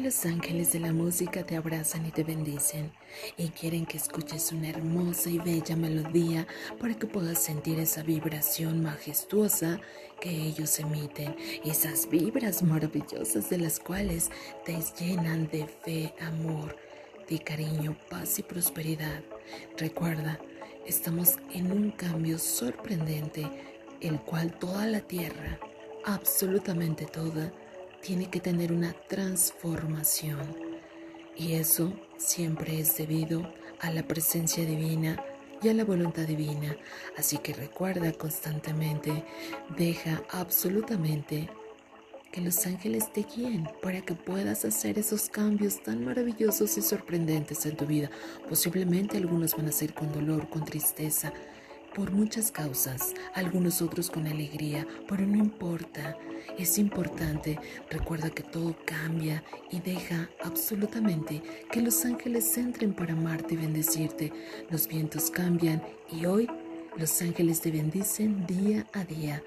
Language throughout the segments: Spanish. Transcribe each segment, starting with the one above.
los ángeles de la música te abrazan y te bendicen y quieren que escuches una hermosa y bella melodía para que puedas sentir esa vibración majestuosa que ellos emiten, esas vibras maravillosas de las cuales te llenan de fe, amor, de cariño, paz y prosperidad. Recuerda, estamos en un cambio sorprendente, el cual toda la tierra, absolutamente toda, tiene que tener una transformación. Y eso siempre es debido a la presencia divina y a la voluntad divina. Así que recuerda constantemente, deja absolutamente que los ángeles te guíen para que puedas hacer esos cambios tan maravillosos y sorprendentes en tu vida. Posiblemente algunos van a ser con dolor, con tristeza, por muchas causas, algunos otros con alegría, pero no importa. Es importante, recuerda que todo cambia y deja absolutamente que los ángeles entren para amarte y bendecirte. Los vientos cambian y hoy los ángeles te bendicen día a día.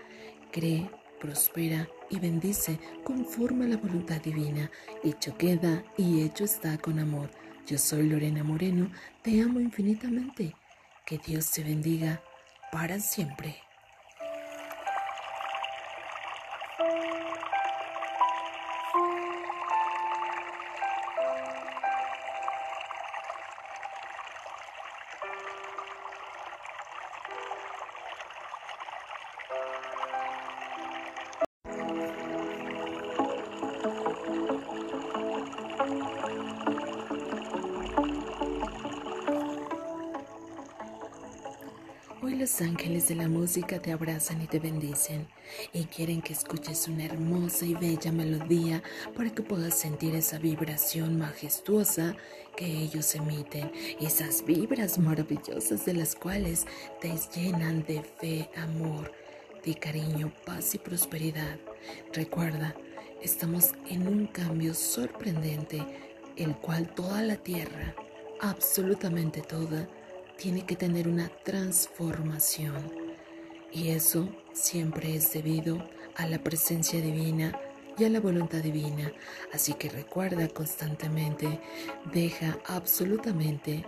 Cree, prospera y bendice conforme a la voluntad divina. Hecho queda y hecho está con amor. Yo soy Lorena Moreno, te amo infinitamente. Que Dios te bendiga para siempre. Hoy los ángeles de la música te abrazan y te bendicen y quieren que escuches una hermosa y bella melodía para que puedas sentir esa vibración majestuosa que ellos emiten, esas vibras maravillosas de las cuales te llenan de fe, amor, de cariño, paz y prosperidad. Recuerda, estamos en un cambio sorprendente, el cual toda la tierra, absolutamente toda, tiene que tener una transformación. Y eso siempre es debido a la presencia divina y a la voluntad divina. Así que recuerda constantemente, deja absolutamente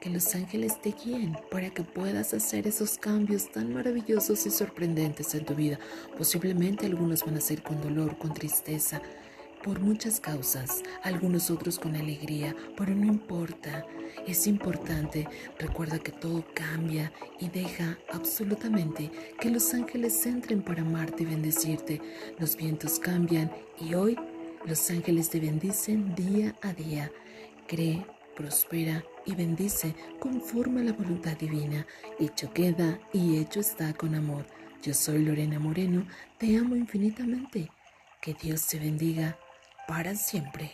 que los ángeles te guíen para que puedas hacer esos cambios tan maravillosos y sorprendentes en tu vida. Posiblemente algunos van a ser con dolor, con tristeza, por muchas causas, algunos otros con alegría, pero no importa. Es importante, recuerda que todo cambia y deja absolutamente que los ángeles entren para amarte y bendecirte. Los vientos cambian y hoy los ángeles te bendicen día a día. Cree, prospera y bendice conforme a la voluntad divina. Hecho queda y hecho está con amor. Yo soy Lorena Moreno, te amo infinitamente. Que Dios te bendiga paran siempre.